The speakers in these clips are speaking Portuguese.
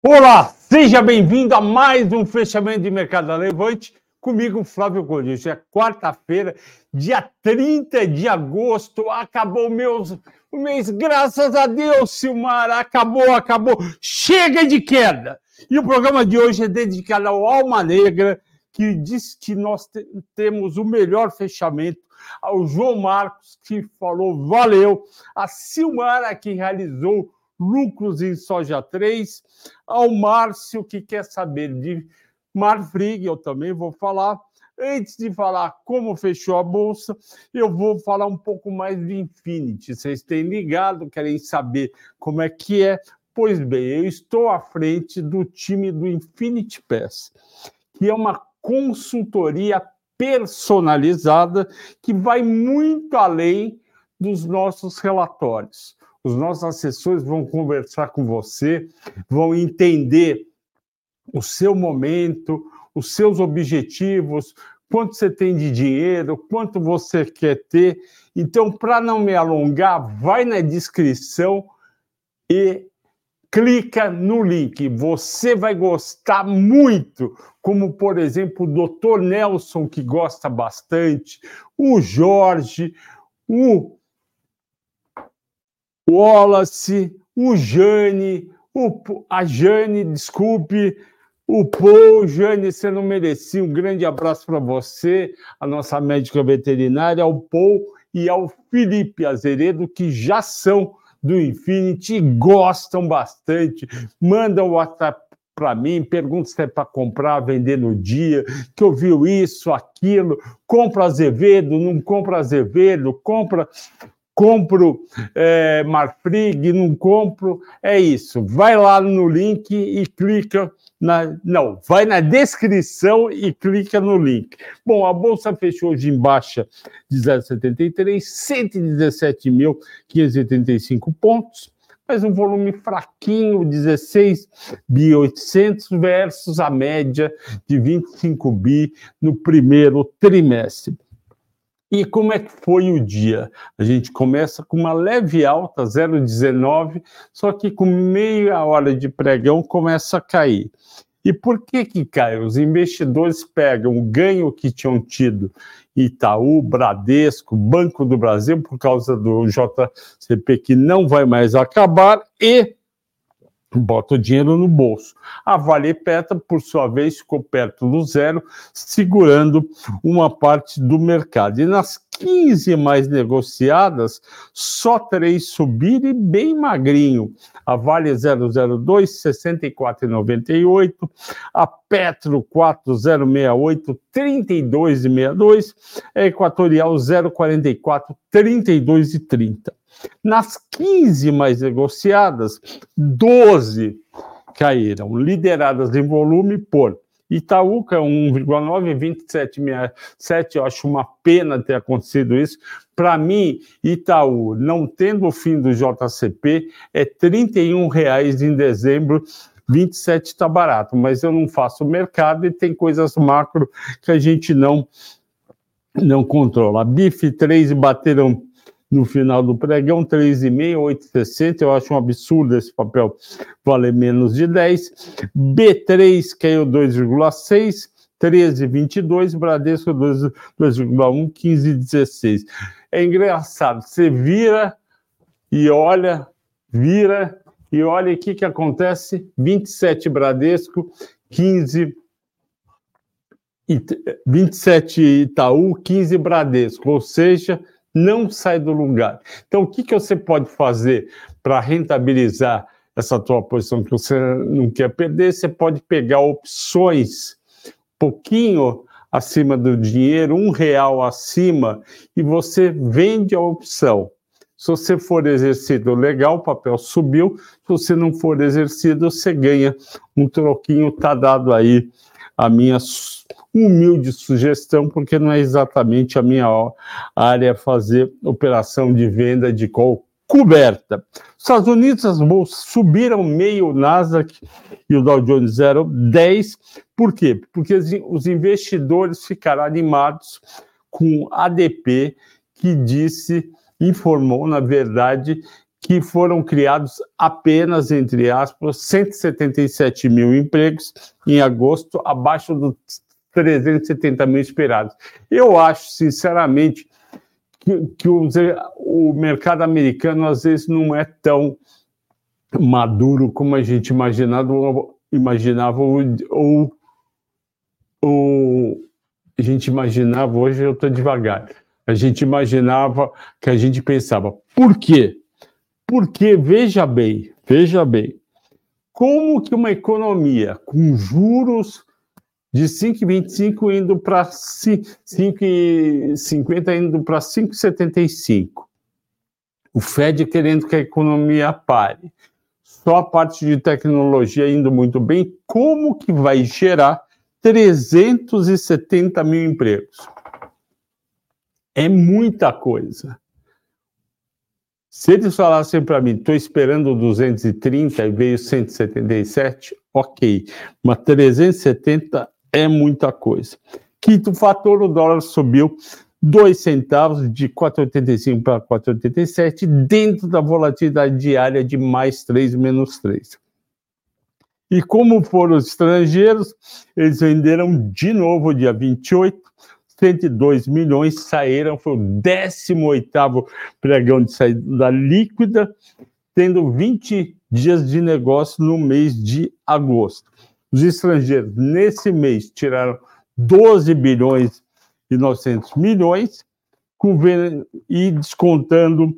Olá, seja bem-vindo a mais um fechamento de mercado Levante. Comigo, Flávio Godinho. Hoje é quarta-feira, dia 30 de agosto. Acabou o o mês, graças a Deus, Silmar. Acabou, acabou. Chega de queda. E o programa de hoje é dedicado ao Alma Negra, que diz que nós temos o melhor fechamento. Ao João Marcos, que falou valeu. A Silmara, que realizou lucros em soja 3, ao Márcio, que quer saber de Marfrig, eu também vou falar. Antes de falar como fechou a bolsa, eu vou falar um pouco mais do Infinity. Vocês têm ligado, querem saber como é que é? Pois bem, eu estou à frente do time do Infinity Pass, que é uma consultoria personalizada que vai muito além dos nossos relatórios os nossos assessores vão conversar com você, vão entender o seu momento, os seus objetivos, quanto você tem de dinheiro, quanto você quer ter. Então, para não me alongar, vai na descrição e clica no link. Você vai gostar muito, como por exemplo o Dr. Nelson, que gosta bastante, o Jorge, o o Wallace, o Jane, o, a Jane, desculpe, o Paul, Jane, você não merecia. Um grande abraço para você, a nossa médica veterinária, ao Paul e ao Felipe Azeredo, que já são do Infinity gostam bastante. Mandam o WhatsApp para mim, pergunta se é para comprar, vender no dia, que ouviu isso, aquilo, compra Azevedo, não compra Azevedo, compra compro é, Marfrig, não compro, é isso. Vai lá no link e clica na. Não, vai na descrição e clica no link. Bom, a bolsa fechou hoje em baixa de 0,73, 117.585 pontos mas um volume fraquinho, 16 bi 800 versus a média de 25 bi no primeiro trimestre. E como é que foi o dia? A gente começa com uma leve alta, 0,19, só que com meia hora de pregão começa a cair. E por que que cai? Os investidores pegam o ganho que tinham tido Itaú, Bradesco, Banco do Brasil, por causa do JCP que não vai mais acabar, e bota o dinheiro no bolso. A Vale Petra, por sua vez, ficou perto do zero, segurando uma parte do mercado. E nas 15 mais negociadas, só três subiram e bem magrinho. A Vale 002, 64,98. A Petro 4068, 32,62. A Equatorial 044, 32,30. Nas 15 mais negociadas, 12 caíram, lideradas em volume por Itaúca 1,9, 27,67. Eu acho uma pena ter acontecido isso. Para mim, Itaú, não tendo o fim do JCP, é R$ reais em dezembro. 27 está barato, mas eu não faço mercado e tem coisas macro que a gente não não controla. BIF 3 bateram no final do pregão, 3,5, 8,60. Eu acho um absurdo esse papel valer menos de 10. B3 caiu 2,6. 13,22, Bradesco 2,1, 15,16. É engraçado, você vira e olha, vira e olha o que, que acontece: 27 Bradesco, 15 27 Itaú, 15 Bradesco, ou seja, não sai do lugar. Então, o que, que você pode fazer para rentabilizar essa tua posição que você não quer perder? Você pode pegar opções pouquinho acima do dinheiro, um real acima, e você vende a opção. Se você for exercido, legal, o papel subiu. Se você não for exercido, você ganha um troquinho, tá dado aí a minha humilde sugestão, porque não é exatamente a minha área fazer operação de venda de call coberta. Estados Unidos, as bolsas subiram meio, o Nasdaq e o Dow Jones 0,10. Por quê? Porque os investidores ficaram animados com ADP, que disse, informou, na verdade, que foram criados apenas, entre aspas, 177 mil empregos em agosto, abaixo dos 370 mil esperados. Eu acho, sinceramente, que, que o, o mercado americano às vezes não é tão maduro como a gente imaginava, imaginava ou, ou, ou a gente imaginava, hoje eu estou devagar, a gente imaginava que a gente pensava, por quê? Porque, veja bem, veja bem, como que uma economia com juros de 5,25 indo para 5,50 indo para 5,75. O Fed querendo que a economia pare. Só a parte de tecnologia indo muito bem, como que vai gerar 370 mil empregos? É muita coisa. Se eles falassem para mim, estou esperando 230 e veio 177, ok. Mas 370 é muita coisa. Quinto fator, o dólar subiu 2 centavos, de 4,85 para 4,87, dentro da volatilidade diária de mais 3, menos 3. E como foram os estrangeiros, eles venderam de novo dia 28, 102 milhões saíram, foi o 18º pregão de saída líquida, tendo 20 dias de negócio no mês de agosto. Os estrangeiros, nesse mês, tiraram 12 bilhões e 900 milhões, e descontando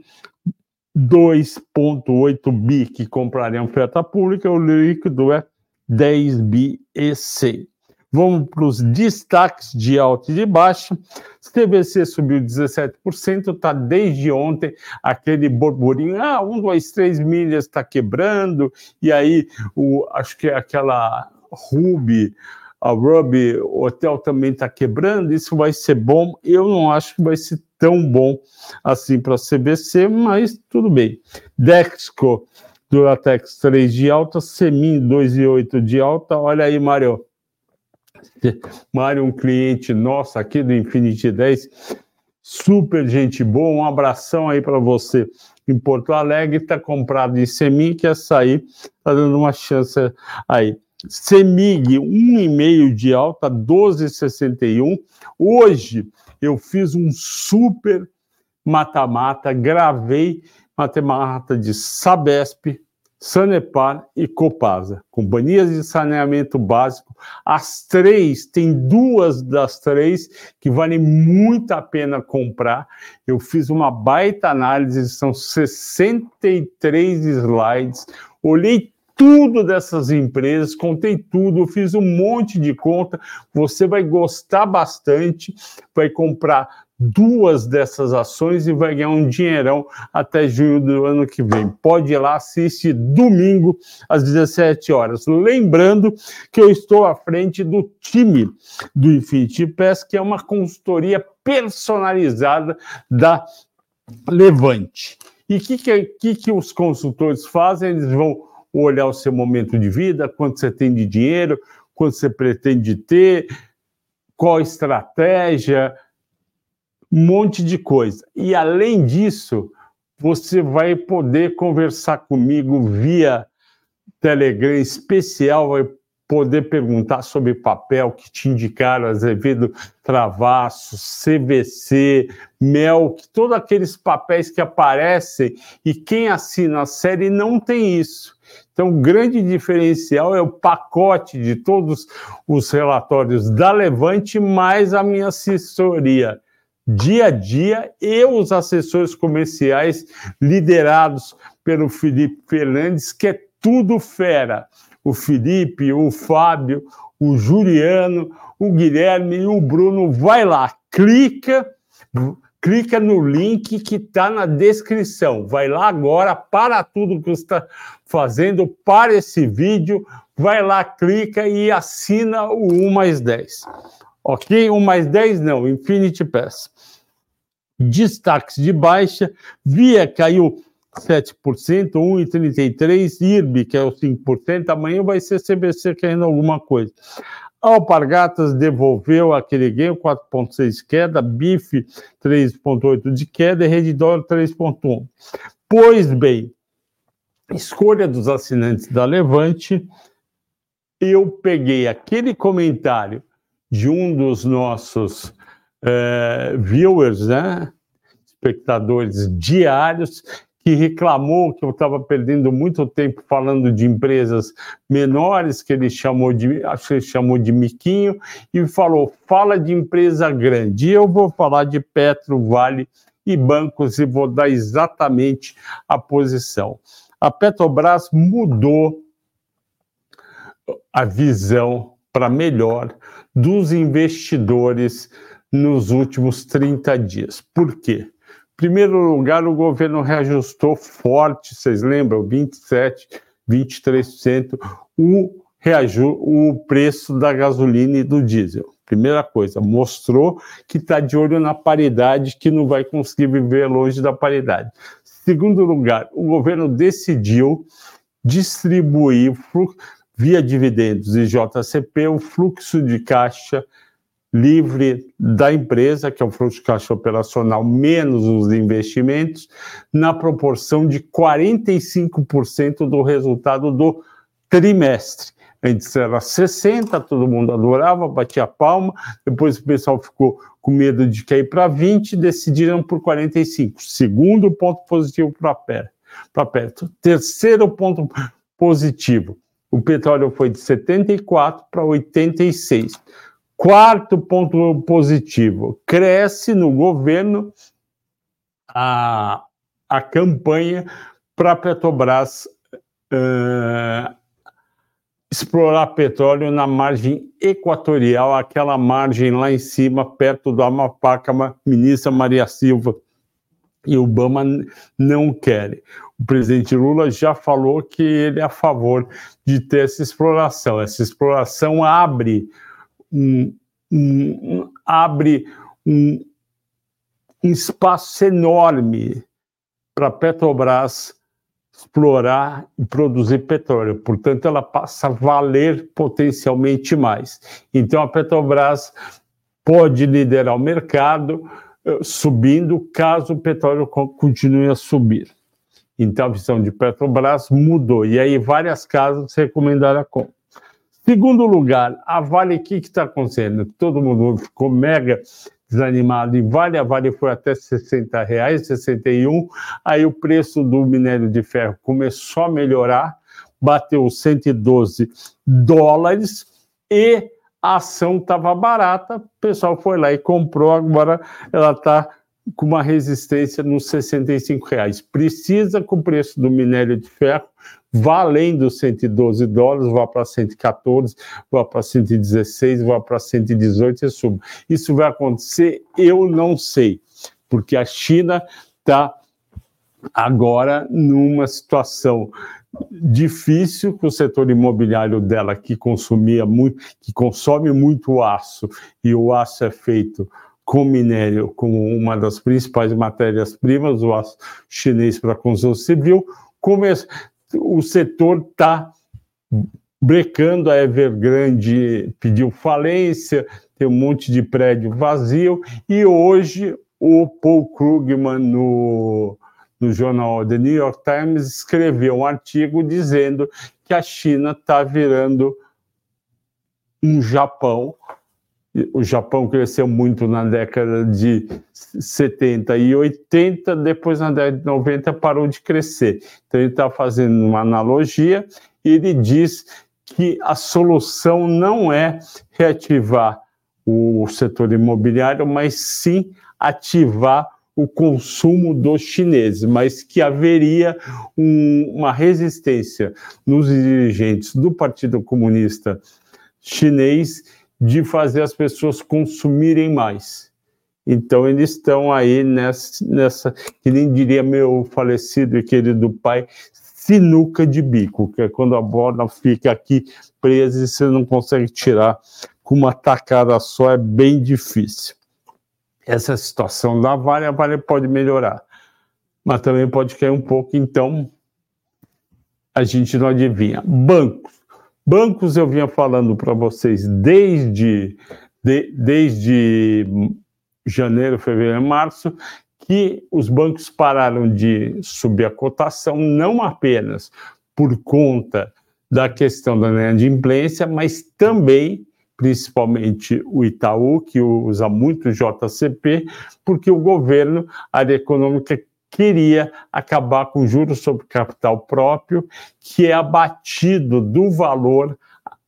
2,8 bi que comprariam oferta pública, o líquido é 10 bi e 100. Vamos para os destaques de alta e de baixa. CVC subiu 17%, está desde ontem aquele burburinho, ah, um, dois, três milhas está quebrando, e aí o, acho que é aquela Ruby, a Ruby Hotel também está quebrando, isso vai ser bom. Eu não acho que vai ser tão bom assim para a CVC, mas tudo bem. Dexco, Duratex 3 de alta, Semin 2,8 de alta. Olha aí, Mário. Mário, um cliente nosso aqui do Infinity 10, super gente boa, um abração aí para você em Porto Alegre, está comprado em Semin, quer sair, está dando uma chance aí. CEMIG, 1,5 de alta, 12,61. Hoje eu fiz um super mata-mata, gravei mata-mata de Sabesp, Sanepar e Copasa, companhias de saneamento básico. As três, tem duas das três que valem muito a pena comprar. Eu fiz uma baita análise, são 63 slides, olhei tudo dessas empresas, contei tudo, fiz um monte de conta. Você vai gostar bastante, vai comprar duas dessas ações e vai ganhar um dinheirão até junho do ano que vem. Pode ir lá, assiste domingo às 17 horas. Lembrando que eu estou à frente do time do Infinity Pass, que é uma consultoria personalizada da Levante. E o que, que, que os consultores fazem? Eles vão olhar o seu momento de vida, quanto você tem de dinheiro, quanto você pretende ter, qual estratégia, um monte de coisa. E além disso, você vai poder conversar comigo via Telegram especial, vai poder perguntar sobre papel que te indicaram, Azevedo Travasso, CVC, Melk, todos aqueles papéis que aparecem e quem assina a série não tem isso. Então, o grande diferencial é o pacote de todos os relatórios da Levante, mais a minha assessoria dia a dia e os assessores comerciais liderados pelo Felipe Fernandes, que é tudo fera. O Felipe, o Fábio, o Juliano, o Guilherme e o Bruno. Vai lá, clica, clica no link que está na descrição. Vai lá agora, para tudo que você está fazendo, para esse vídeo, vai lá, clica e assina o 1 mais 10. Ok? 1 mais 10 não, Infinity Pass. Destaques de baixa, Via caiu 7%, 1,33%, IRB, que é o 5%, amanhã vai ser CBC caindo alguma coisa. Alpargatas devolveu aquele ganho, 4,6 queda, Bife 3,8 de queda e Redditor 3,1. Pois bem, escolha dos assinantes da Levante, eu peguei aquele comentário de um dos nossos é, viewers, né, espectadores diários, que reclamou que eu estava perdendo muito tempo falando de empresas menores, que ele chamou de, acho que ele chamou de miquinho, e falou: fala de empresa grande. E eu vou falar de Petro, Vale e bancos e vou dar exatamente a posição. A Petrobras mudou a visão para melhor dos investidores nos últimos 30 dias. Por quê? Primeiro lugar, o governo reajustou forte, vocês lembram, 27, 23% o, reaju o preço da gasolina e do diesel. Primeira coisa, mostrou que está de olho na paridade, que não vai conseguir viver longe da paridade. Segundo lugar, o governo decidiu distribuir via dividendos e JCP o fluxo de caixa livre da empresa, que é o fluxo de caixa operacional menos os investimentos, na proporção de 45% do resultado do trimestre. Antes era 60%, todo mundo adorava, batia palma, depois o pessoal ficou com medo de cair para 20%, decidiram por 45%. Segundo ponto positivo para perto. Terceiro ponto positivo, o petróleo foi de 74 para 86 Quarto ponto positivo: cresce no governo a, a campanha para a Petrobras uh, explorar petróleo na margem equatorial, aquela margem lá em cima, perto do Amapá, que a ministra Maria Silva e Obama não querem. O presidente Lula já falou que ele é a favor de ter essa exploração. Essa exploração abre um, um, abre um, espaço enorme para a Petrobras explorar e produzir petróleo. Portanto, ela passa a valer potencialmente mais. Então, a Petrobras pode liderar o mercado eh, subindo caso o petróleo continue a subir. Então, a visão de Petrobras mudou. E aí, várias casas recomendaram a compra. Segundo lugar, a Vale, o que está acontecendo? Todo mundo ficou mega desanimado. Em Vale, a Vale foi até 60 reais, 61, aí o preço do minério de ferro começou a melhorar, bateu 112 dólares e a ação estava barata, o pessoal foi lá e comprou, agora ela está com uma resistência nos 65 reais. Precisa que o preço do minério de ferro vá além dos 112 dólares, vá para 114, vá para 116, vá para 118 e suba. Isso vai acontecer? Eu não sei, porque a China está agora numa situação difícil com o setor imobiliário dela que consumia muito, que consome muito aço e o aço é feito com minério como uma das principais matérias-primas, o aço chinês para construção civil, o setor está brecando, a Evergrande pediu falência, tem um monte de prédio vazio, e hoje o Paul Krugman, no, no jornal The New York Times, escreveu um artigo dizendo que a China está virando um Japão o Japão cresceu muito na década de 70 e 80, depois na década de 90 parou de crescer. Então ele está fazendo uma analogia e ele diz que a solução não é reativar o setor imobiliário, mas sim ativar o consumo dos chineses, mas que haveria um, uma resistência nos dirigentes do Partido Comunista Chinês de fazer as pessoas consumirem mais. Então, eles estão aí nessa, nessa, que nem diria meu falecido e querido pai, sinuca de bico, que é quando a bola fica aqui presa e você não consegue tirar com uma tacada só, é bem difícil. Essa situação da Vale, a Vale pode melhorar, mas também pode cair um pouco, então a gente não adivinha. Bancos. Bancos eu vinha falando para vocês desde, de, desde janeiro, fevereiro, março, que os bancos pararam de subir a cotação, não apenas por conta da questão da inadimplência, mas também, principalmente o Itaú, que usa muito JCP, porque o governo, a área econômica, queria acabar com juros sobre capital próprio, que é abatido do valor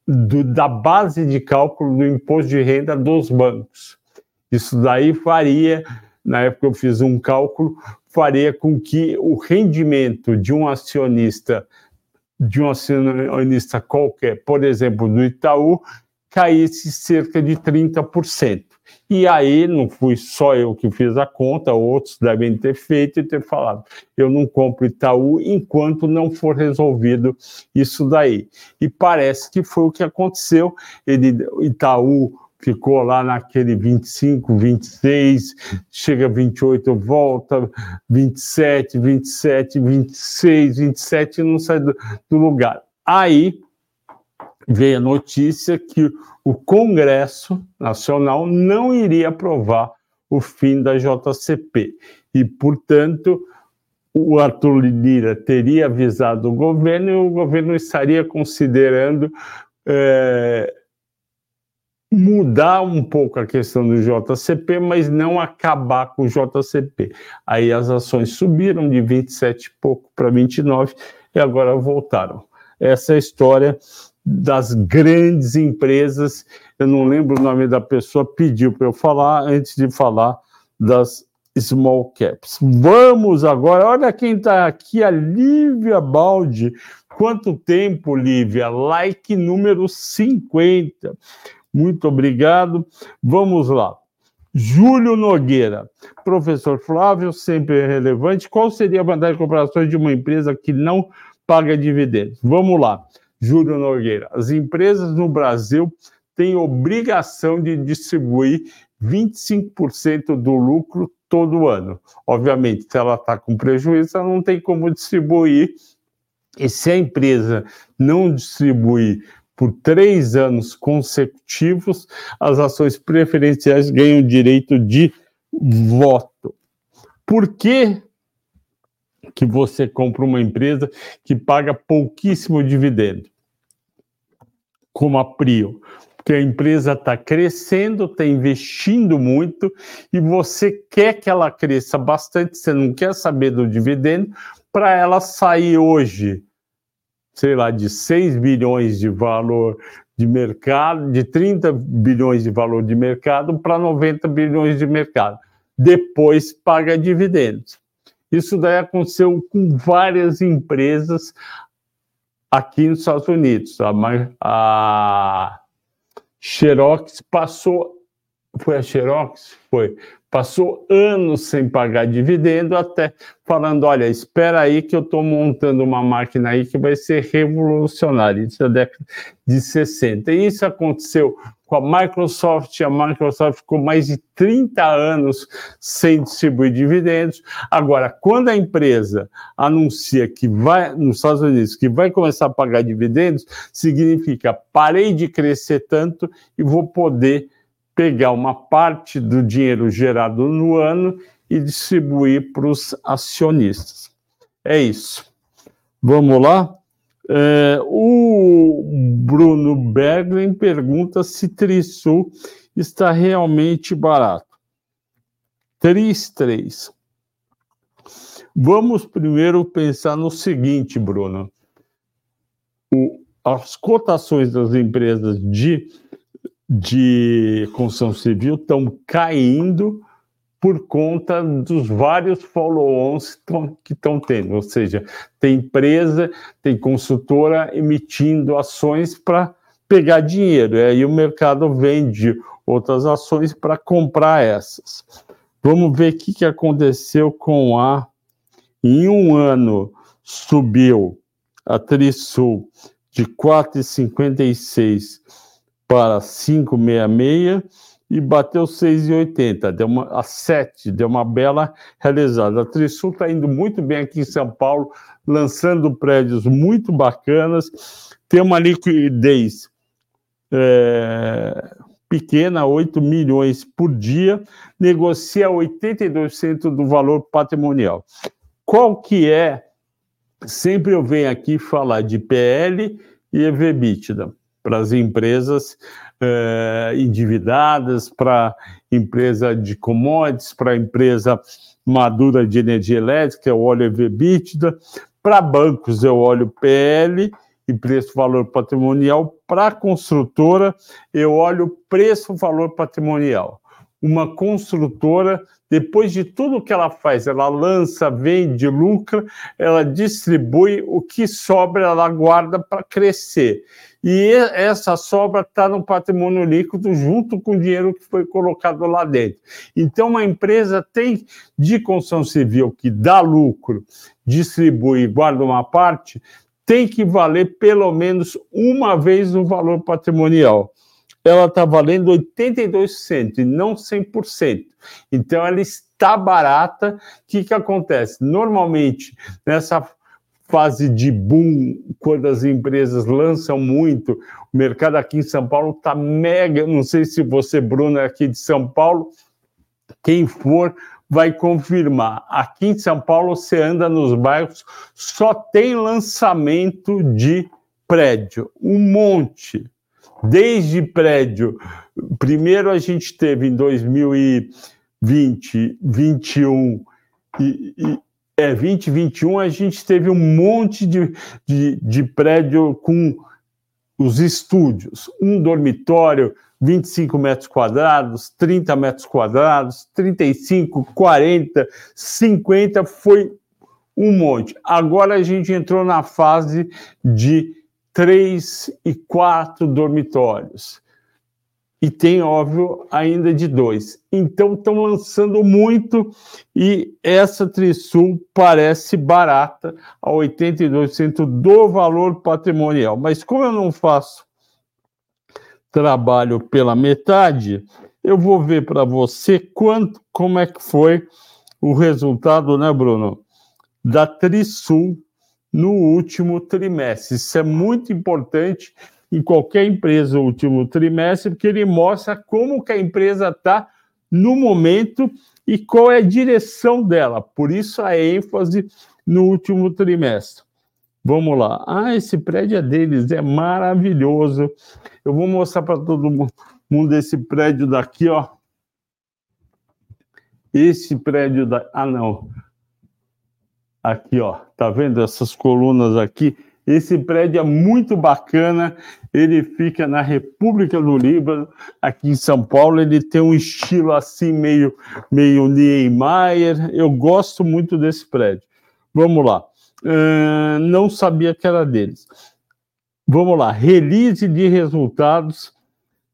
do, da base de cálculo do imposto de renda dos bancos. Isso daí faria, na época eu fiz um cálculo, faria com que o rendimento de um acionista de um acionista qualquer, por exemplo, do Itaú, caísse cerca de 30%. E aí não fui só eu que fiz a conta, outros devem ter feito e ter falado: eu não compro Itaú enquanto não for resolvido isso daí. E parece que foi o que aconteceu. Ele, Itaú ficou lá naquele 25, 26, chega 28, volta, 27, 27, 26, 27 e não sai do, do lugar. Aí veio a notícia que o Congresso Nacional não iria aprovar o fim da JCP. E, portanto, o Arthur Lira teria avisado o governo e o governo estaria considerando é, mudar um pouco a questão do JCP, mas não acabar com o JCP. Aí as ações subiram de 27 e pouco para 29 e agora voltaram. Essa é a história das grandes empresas. Eu não lembro o nome da pessoa, pediu para eu falar antes de falar das small caps. Vamos agora, olha quem está aqui, a Lívia Baldi. Quanto tempo, Lívia? Like número 50. Muito obrigado. Vamos lá. Júlio Nogueira, professor Flávio, sempre relevante. Qual seria a vantagem de comparações de uma empresa que não paga dividendos? Vamos lá. Júlio Nogueira, as empresas no Brasil têm obrigação de distribuir 25% do lucro todo ano. Obviamente, se ela está com prejuízo, ela não tem como distribuir. E se a empresa não distribuir por três anos consecutivos, as ações preferenciais ganham direito de voto. Por que que você compra uma empresa que paga pouquíssimo dividendo, como a Prio, porque a empresa está crescendo, está investindo muito e você quer que ela cresça bastante, você não quer saber do dividendo, para ela sair hoje, sei lá, de 6 bilhões de valor de mercado, de 30 bilhões de valor de mercado para 90 bilhões de mercado. Depois paga dividendos. Isso daí aconteceu com várias empresas aqui nos Estados Unidos. A, a Xerox passou. Foi a Xerox? Foi. Passou anos sem pagar dividendo, até falando: olha, espera aí que eu estou montando uma máquina aí que vai ser revolucionária. Isso é da década de 60. E isso aconteceu com a Microsoft, a Microsoft ficou mais de 30 anos sem distribuir dividendos. Agora, quando a empresa anuncia que vai, nos Estados Unidos, que vai começar a pagar dividendos, significa parei de crescer tanto e vou poder pegar uma parte do dinheiro gerado no ano e distribuir para os acionistas. É isso. Vamos lá? É, o Bruno Berglin pergunta se Trisul está realmente barato. Tris 3. Vamos primeiro pensar no seguinte, Bruno. O, as cotações das empresas de, de construção civil estão caindo por conta dos vários follow-ons que estão tendo, ou seja, tem empresa, tem consultora emitindo ações para pegar dinheiro, e aí o mercado vende outras ações para comprar essas. Vamos ver o que, que aconteceu com a. Em um ano subiu a Trisul de 4,56 para 5,66 e bateu 6,80, deu uma, a 7, deu uma bela realizada. A Trisul está indo muito bem aqui em São Paulo, lançando prédios muito bacanas, tem uma liquidez é, pequena, 8 milhões por dia, negocia 82% do valor patrimonial. Qual que é? Sempre eu venho aqui falar de PL e EV/EBITDA para as empresas eh, endividadas, para empresa de commodities, para empresa madura de energia elétrica, eu olho EV/EBITDA, para bancos eu olho PL e preço-valor patrimonial, para construtora eu olho preço-valor patrimonial. Uma construtora, depois de tudo que ela faz, ela lança, vende, lucra, ela distribui, o que sobra ela guarda para crescer. E essa sobra está no patrimônio líquido junto com o dinheiro que foi colocado lá dentro. Então, uma empresa tem de construção civil que dá lucro, distribui e guarda uma parte, tem que valer pelo menos uma vez o valor patrimonial. Ela está valendo 82% e não 100%. Então, ela está barata. O que, que acontece? Normalmente, nessa fase de boom, quando as empresas lançam muito, o mercado aqui em São Paulo está mega. Não sei se você, Bruno, é aqui de São Paulo, quem for vai confirmar. Aqui em São Paulo, você anda nos bairros, só tem lançamento de prédio, um monte. Desde prédio. Primeiro a gente teve em 2020, 21 e, e é, 2021 a gente teve um monte de, de, de prédio com os estúdios, um dormitório, 25 metros quadrados, 30 metros quadrados, 35, 40, 50, foi um monte. Agora a gente entrou na fase de três e quatro dormitórios e tem, óbvio, ainda de dois. Então, estão lançando muito e essa Trisul parece barata, a 82% do valor patrimonial. Mas como eu não faço trabalho pela metade, eu vou ver para você quanto, como é que foi o resultado, né, Bruno, da Trisul no último trimestre. Isso é muito importante em qualquer empresa o último trimestre, porque ele mostra como que a empresa está no momento e qual é a direção dela. Por isso a ênfase no último trimestre. Vamos lá. Ah, esse prédio é deles, é maravilhoso. Eu vou mostrar para todo mundo esse prédio daqui, ó. Esse prédio da. Ah, não. Aqui, ó. Tá vendo essas colunas aqui? Esse prédio é muito bacana, ele fica na República do Líbano, aqui em São Paulo. Ele tem um estilo assim, meio, meio Niemeyer. Eu gosto muito desse prédio. Vamos lá. Uh, não sabia que era deles. Vamos lá. Release de resultados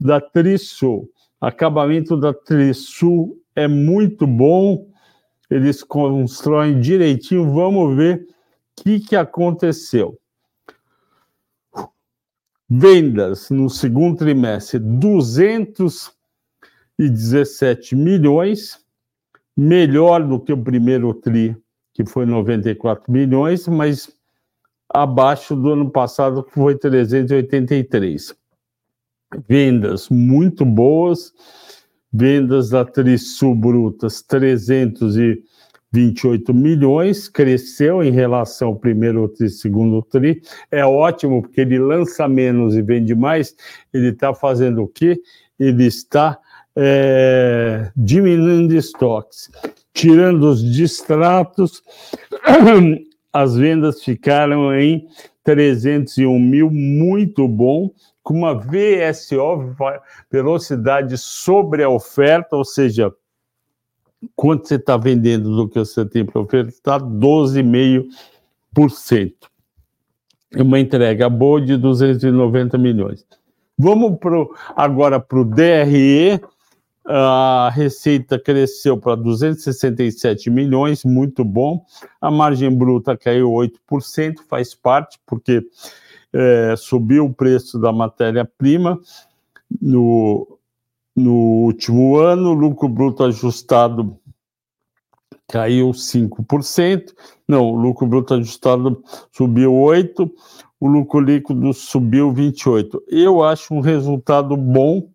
da Trisul. Acabamento da Trisul é muito bom. Eles constroem direitinho. Vamos ver o que, que aconteceu. Vendas no segundo trimestre, 217 milhões, melhor do que o primeiro TRI, que foi 94 milhões, mas abaixo do ano passado, que foi 383. Vendas muito boas, vendas da Trisul Brutas, 300 e 28 milhões, cresceu em relação ao primeiro e segundo tri. É ótimo, porque ele lança menos e vende mais. Ele está fazendo o quê? Ele está é, diminuindo estoques, tirando os distratos. As vendas ficaram em 301 mil, muito bom, com uma VSO, velocidade sobre a oferta, ou seja, quanto você está vendendo do que você tem para ofertar? 12,5%. É uma entrega boa de 290 milhões. Vamos pro, agora para o DRE. A receita cresceu para 267 milhões, muito bom. A margem bruta caiu 8%, faz parte, porque é, subiu o preço da matéria-prima no, no último ano, o lucro bruto ajustado caiu 5%. Não, o lucro bruto ajustado subiu 8%, o lucro líquido subiu 28%. Eu acho um resultado bom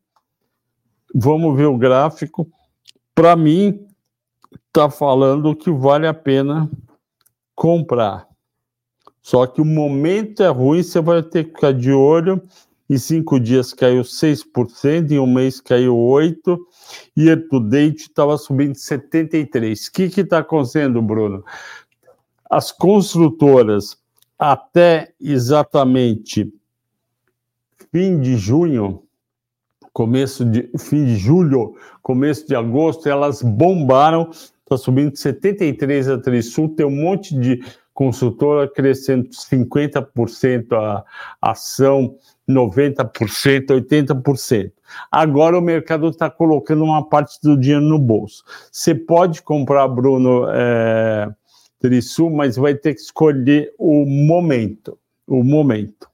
Vamos ver o gráfico. Para mim, está falando que vale a pena comprar. Só que o momento é ruim, você vai ter que ficar de olho. Em cinco dias caiu 6%, em um mês caiu 8%, e to date estava subindo 73%. O que está acontecendo, Bruno? As construtoras, até exatamente fim de junho, começo de fim de julho, começo de agosto, elas bombaram, está subindo 73 a Trisul, tem um monte de consultora crescendo 50% a ação, 90%, 80%. Agora o mercado está colocando uma parte do dinheiro no bolso. Você pode comprar, Bruno, é, Trisul, mas vai ter que escolher o momento. O momento.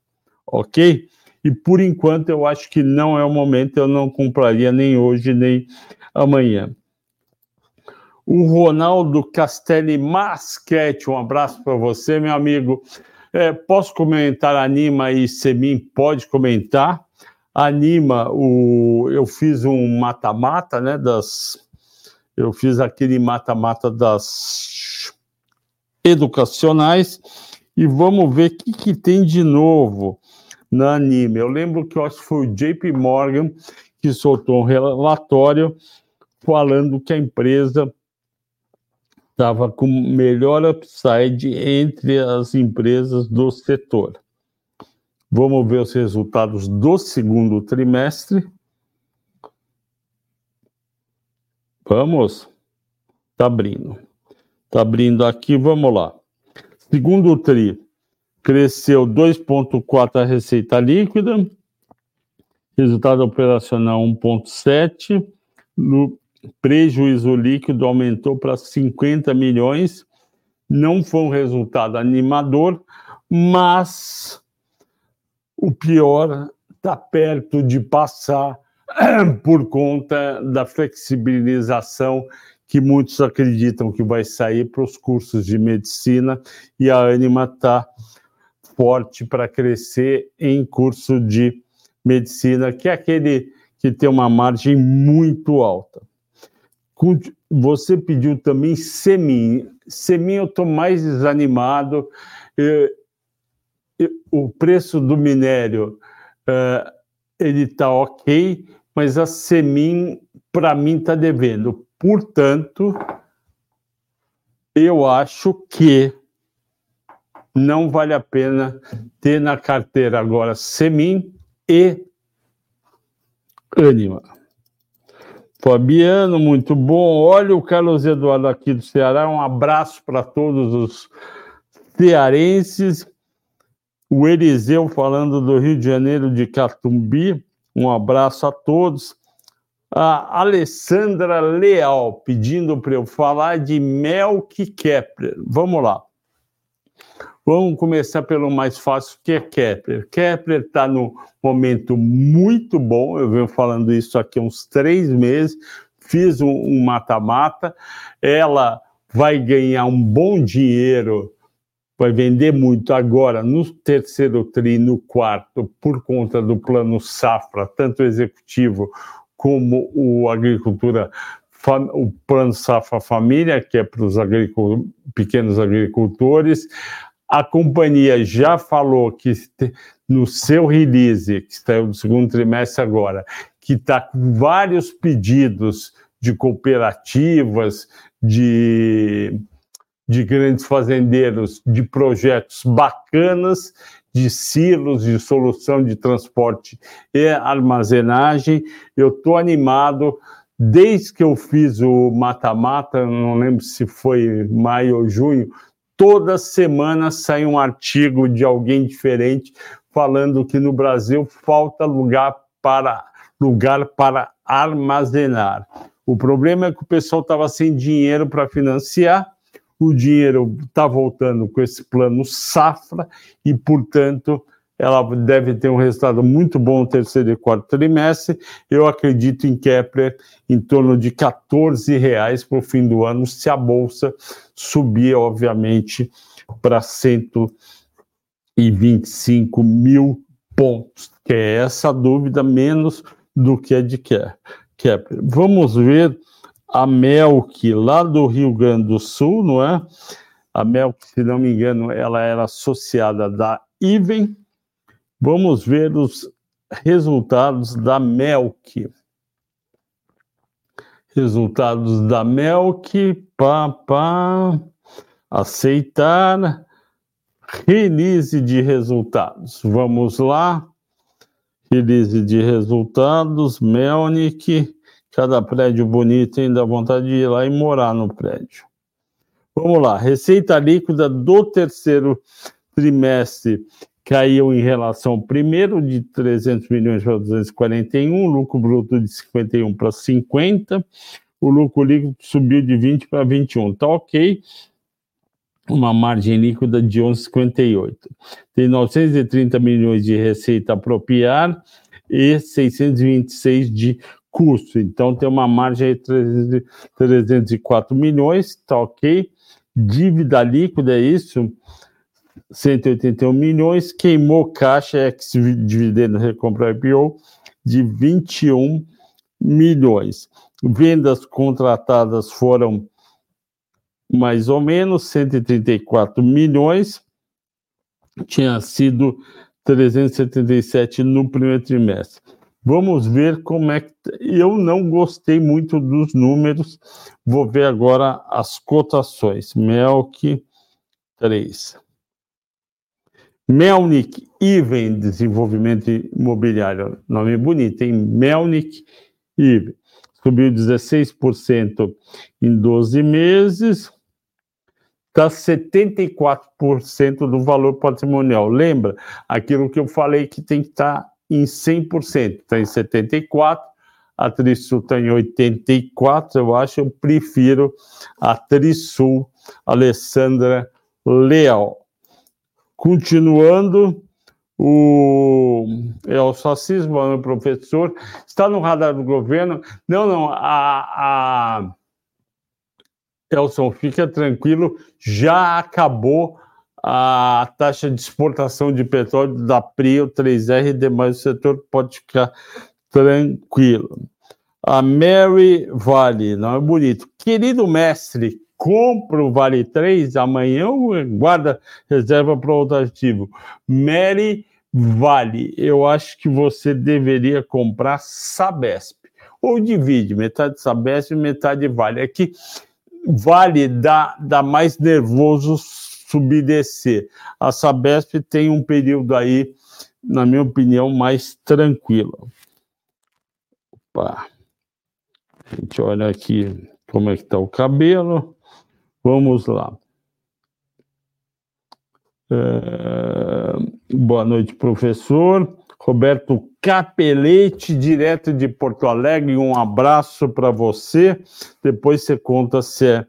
Ok? E por enquanto eu acho que não é o momento, eu não compraria nem hoje, nem amanhã o Ronaldo Castelli Masquete. Um abraço para você, meu amigo. É, posso comentar Anima e Semin? Pode comentar. Anima, o, eu fiz um mata-mata, né? Das, eu fiz aquele mata-mata das educacionais e vamos ver o que, que tem de novo na Anima. Eu lembro que eu acho que foi o JP Morgan que soltou um relatório falando que a empresa estava com melhor upside entre as empresas do setor. Vamos ver os resultados do segundo trimestre. Vamos. Está abrindo. Está abrindo aqui, vamos lá. Segundo tri, cresceu 2,4 a receita líquida, resultado operacional 1,7. Prejuízo líquido aumentou para 50 milhões. Não foi um resultado animador, mas o pior está perto de passar por conta da flexibilização que muitos acreditam que vai sair para os cursos de medicina e a Anima está forte para crescer em curso de medicina, que é aquele que tem uma margem muito alta. Você pediu também semin. Semin eu estou mais desanimado. O preço do minério é, ele está ok, mas a semin para mim está devendo. Portanto, eu acho que não vale a pena ter na carteira agora semin e Anima. Fabiano, muito bom. Olha o Carlos Eduardo aqui do Ceará. Um abraço para todos os cearenses. O Eliseu falando do Rio de Janeiro de Catumbi. Um abraço a todos. A Alessandra Leal pedindo para eu falar de Melk Kepler. Vamos lá. Vamos começar pelo mais fácil, que é Kepler. Kepler está no momento muito bom, eu venho falando isso aqui há uns três meses, fiz um mata-mata, ela vai ganhar um bom dinheiro, vai vender muito agora no terceiro tri, no quarto, por conta do plano safra, tanto executivo como o agricultura o plano Safra Família, que é para os pequenos agricultores, a companhia já falou que no seu release, que está no segundo trimestre agora, que está com vários pedidos de cooperativas, de, de grandes fazendeiros, de projetos bacanas, de silos, de solução de transporte e armazenagem. Eu estou animado. Desde que eu fiz o mata-mata, não lembro se foi maio ou junho, toda semana sai um artigo de alguém diferente falando que no Brasil falta lugar para lugar para armazenar. O problema é que o pessoal estava sem dinheiro para financiar, o dinheiro está voltando com esse plano safra e, portanto, ela deve ter um resultado muito bom no terceiro e quarto trimestre. Eu acredito em Kepler em torno de 14 reais para o fim do ano, se a bolsa subir, obviamente, para 125 mil pontos, que é essa dúvida menos do que a de Kepler. Vamos ver a Melk lá do Rio Grande do Sul, não é? A Melk, se não me engano, ela era associada da Iven. Vamos ver os resultados da Melk. Resultados da Melk, pá, pá, aceitar, release de resultados. Vamos lá, release de resultados, Melnik, cada prédio bonito, ainda dá vontade de ir lá e morar no prédio. Vamos lá, receita líquida do terceiro trimestre caiu em relação primeiro, de 300 milhões para 241, lucro bruto de 51 para 50, o lucro líquido subiu de 20 para 21. Tá ok, uma margem líquida de 11,58. Tem 930 milhões de receita apropriar e 626 de custo. Então tem uma margem de 304 milhões, tá ok. Dívida líquida é isso, 181 milhões, queimou caixa ex dividendo recompra IPO de 21 milhões. Vendas contratadas foram mais ou menos 134 milhões, tinha sido 377 no primeiro trimestre. Vamos ver como é que. Eu não gostei muito dos números. Vou ver agora as cotações. Melk 3. Melnik Iven Desenvolvimento Imobiliário. Nome bonito, hein? Melnik Iven. Subiu 16% em 12 meses está 74% do valor patrimonial. Lembra aquilo que eu falei que tem que estar tá em 100%, está em 74%, a Trisul está em 84%, eu acho, eu prefiro a Trisul Alessandra Leal. Continuando, o é o fascismo, meu professor, está no radar do governo. Não, não, a, a Elson, fica tranquilo, já acabou a taxa de exportação de petróleo da Prio 3R e demais o setor pode ficar tranquilo. A Mary Vale, não é bonito. Querido mestre, compra o Vale 3 amanhã ou guarda reserva para outro ativo? Mary Vale, eu acho que você deveria comprar Sabesp. Ou divide, metade Sabesp e metade Vale. Aqui Vale dá, dá mais nervoso subir e descer. A Sabesp tem um período aí, na minha opinião, mais tranquilo. Opa. A gente olha aqui como é que está o cabelo. Vamos lá. É... Boa noite, professor. Roberto Capelete, direto de Porto Alegre. Um abraço para você. Depois você conta se é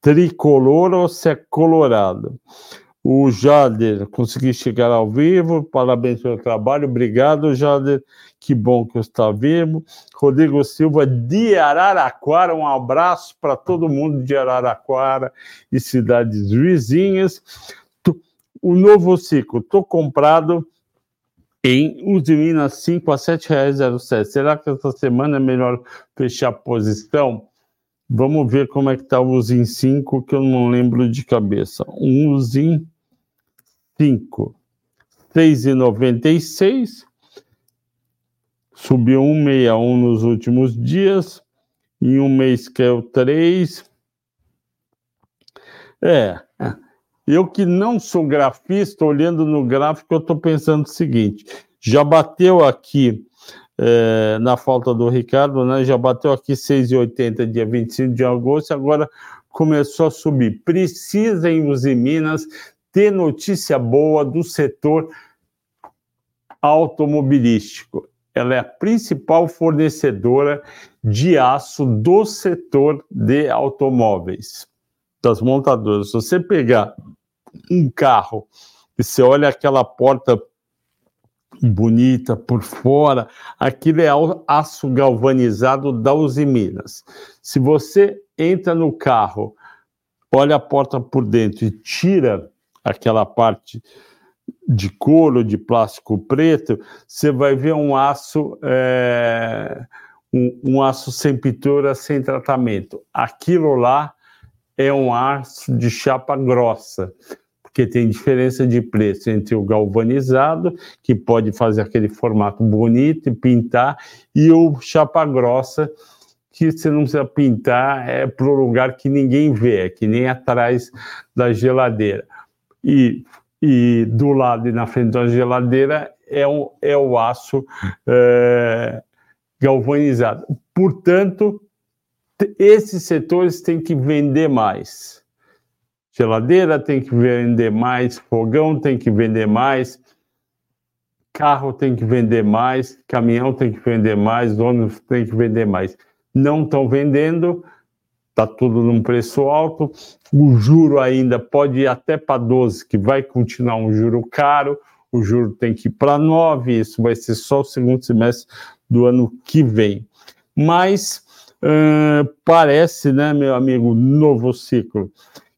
tricolor ou se é colorado. O Jader, consegui chegar ao vivo, parabéns pelo trabalho, obrigado, Jader, que bom que está vivo. Rodrigo Silva, de Araraquara, um abraço para todo mundo de Araraquara e cidades vizinhas. O novo ciclo, estou comprado em Minas 5 a R$ 7,07. Será que essa semana é melhor fechar posição? Vamos ver como é que está o Usim 5, que eu não lembro de cabeça. Um Usim 5, 6,96. Subiu 1,61 nos últimos dias. Em um mês 3. É, é. Eu que não sou grafista, olhando no gráfico, eu estou pensando o seguinte: já bateu aqui, é, na falta do Ricardo, né? Já bateu aqui 6,80 dia 25 de agosto, agora começou a subir. Precisa em Uzi Minas ter notícia boa do setor automobilístico. Ela é a principal fornecedora de aço do setor de automóveis das montadoras. Se você pegar um carro e você olha aquela porta bonita por fora, aquilo é aço galvanizado da Uzi Minas. Se você entra no carro, olha a porta por dentro e tira aquela parte de couro, de plástico preto, você vai ver um aço, é, um, um aço sem pintura, sem tratamento. Aquilo lá é um aço de chapa grossa, porque tem diferença de preço entre o galvanizado, que pode fazer aquele formato bonito e pintar, e o chapa grossa, que você não precisa pintar, é para o lugar que ninguém vê, é que nem atrás da geladeira. E, e do lado e na frente da geladeira é, um, é o aço é, galvanizado. Portanto, esses setores têm que vender mais. Geladeira tem que vender mais, fogão tem que vender mais, carro tem que vender mais, caminhão tem que vender mais, ônibus tem que vender mais. Não estão vendendo, está tudo num preço alto, o juro ainda pode ir até para 12, que vai continuar um juro caro, o juro tem que ir para 9, isso vai ser só o segundo semestre do ano que vem. Mas parece, né, meu amigo, novo ciclo,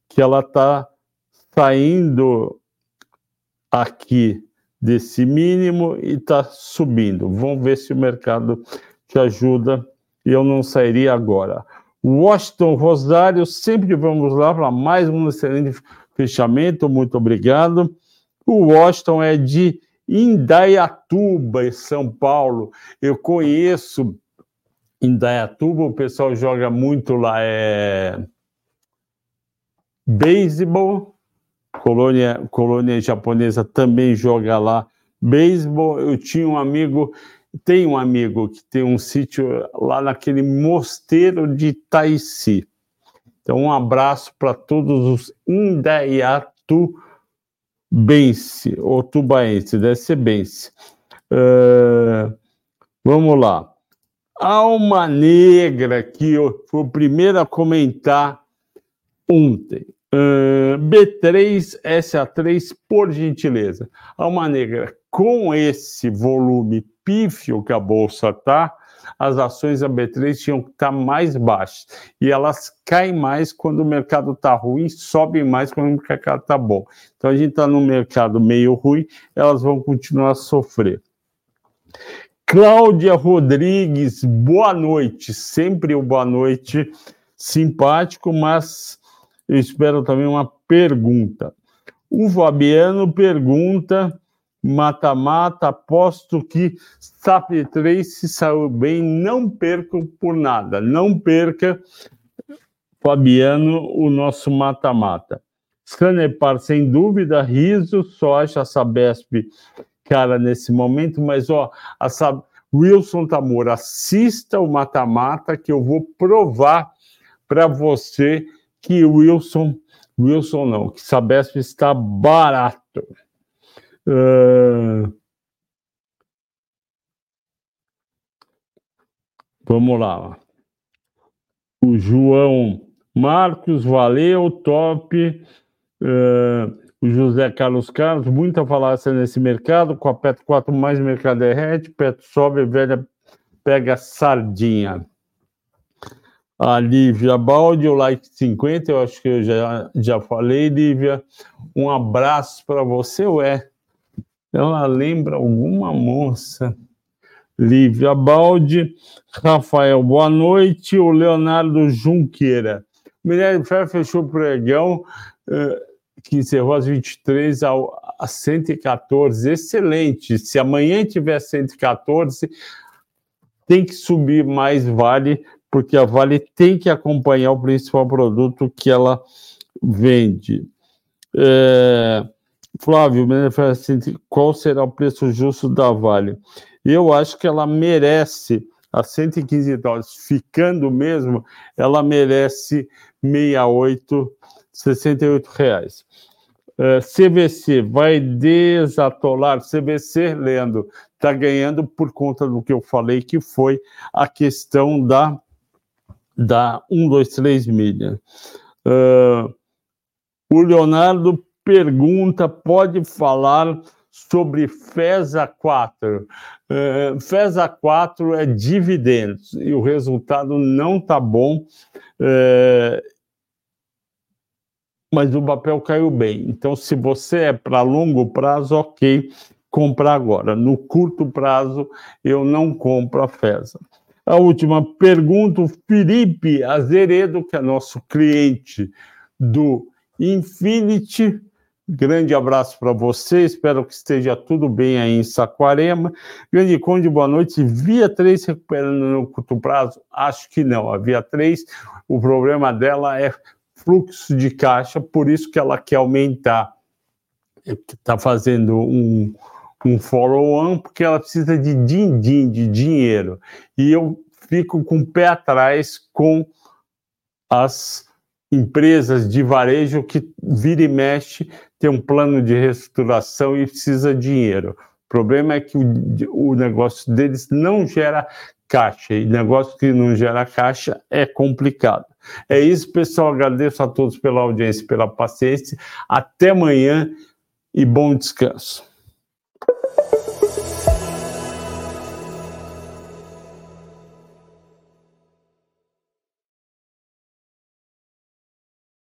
que ela está saindo aqui desse mínimo e está subindo. Vamos ver se o mercado te ajuda eu não sairia agora. Washington Rosário, sempre vamos lá para mais um excelente fechamento, muito obrigado. O Washington é de Indaiatuba, em São Paulo. Eu conheço Indaiatuba, o pessoal joga muito lá, é beisebol, colônia, colônia japonesa também joga lá beisebol. Eu tinha um amigo, tem um amigo que tem um sítio lá naquele mosteiro de Taici. Então, um abraço para todos os Indaiatubense, ou tubaense, deve ser bense. Uh, vamos lá. Alma Negra, que fui o primeiro a comentar ontem. Uh, B3, SA3, por gentileza. Alma Negra, com esse volume pífio que a Bolsa está, as ações da B3 tinham que estar tá mais baixas. E elas caem mais quando o mercado está ruim, sobem mais quando o mercado está bom. Então a gente está num mercado meio ruim, elas vão continuar a sofrer. Cláudia Rodrigues, boa noite. Sempre o boa noite simpático, mas eu espero também uma pergunta. O Fabiano pergunta: mata-mata, aposto que SAP 3 se saiu bem, não perca por nada, não perca, Fabiano, o nosso mata-mata. Sanepar, sem dúvida, riso, só acha a Sabesp cara nesse momento, mas ó, a Sab... Wilson Tamor, assista o mata-mata que eu vou provar para você que Wilson, Wilson não, que Sabesp está barato. Uh, vamos lá. O João Marcos, valeu, top. Uh, o José Carlos Carlos, muita falácia nesse mercado, com a Petro 4 mais mercado derrete, Petro sobe, velha pega sardinha a Lívia Baldi, o like 50, eu acho que eu já, já falei, Lívia. Um abraço para você, ué. Ela lembra alguma moça. Lívia Baldi, Rafael, boa noite. O Leonardo Junqueira. Minério Ferro fechou o pregão, eh, que encerrou às 23 ao, a 114. Excelente. Se amanhã tiver 114, tem que subir mais vale porque a Vale tem que acompanhar o principal produto que ela vende. É, Flávio, assim, qual será o preço justo da Vale? Eu acho que ela merece a 115 dólares, ficando mesmo, ela merece 68, 68 reais. Uh, CVC vai desatolar. CVC, Leandro, está ganhando por conta do que eu falei, que foi a questão da da 123 milha. Uh, o Leonardo pergunta: pode falar sobre FESA 4? Uh, FESA 4 é dividendos e o resultado não está bom. Uh, mas o papel caiu bem. Então, se você é para longo prazo, ok, comprar agora. No curto prazo, eu não compro a FESA. A última pergunta, o Felipe Azeredo, que é nosso cliente do Infinity. Grande abraço para você, espero que esteja tudo bem aí em Saquarema. Grande Conde, boa noite. Via 3 recuperando no curto prazo? Acho que não. A Via 3, o problema dela é fluxo de caixa, por isso que ela quer aumentar. Está fazendo um, um follow-on, porque ela precisa de din-din, de dinheiro. E eu fico com o pé atrás com as empresas de varejo que vira e mexe, tem um plano de reestruturação e precisa de dinheiro. O problema é que o, o negócio deles não gera caixa, e negócio que não gera caixa é complicado. É isso, pessoal. Agradeço a todos pela audiência, pela paciência. Até amanhã e bom descanso.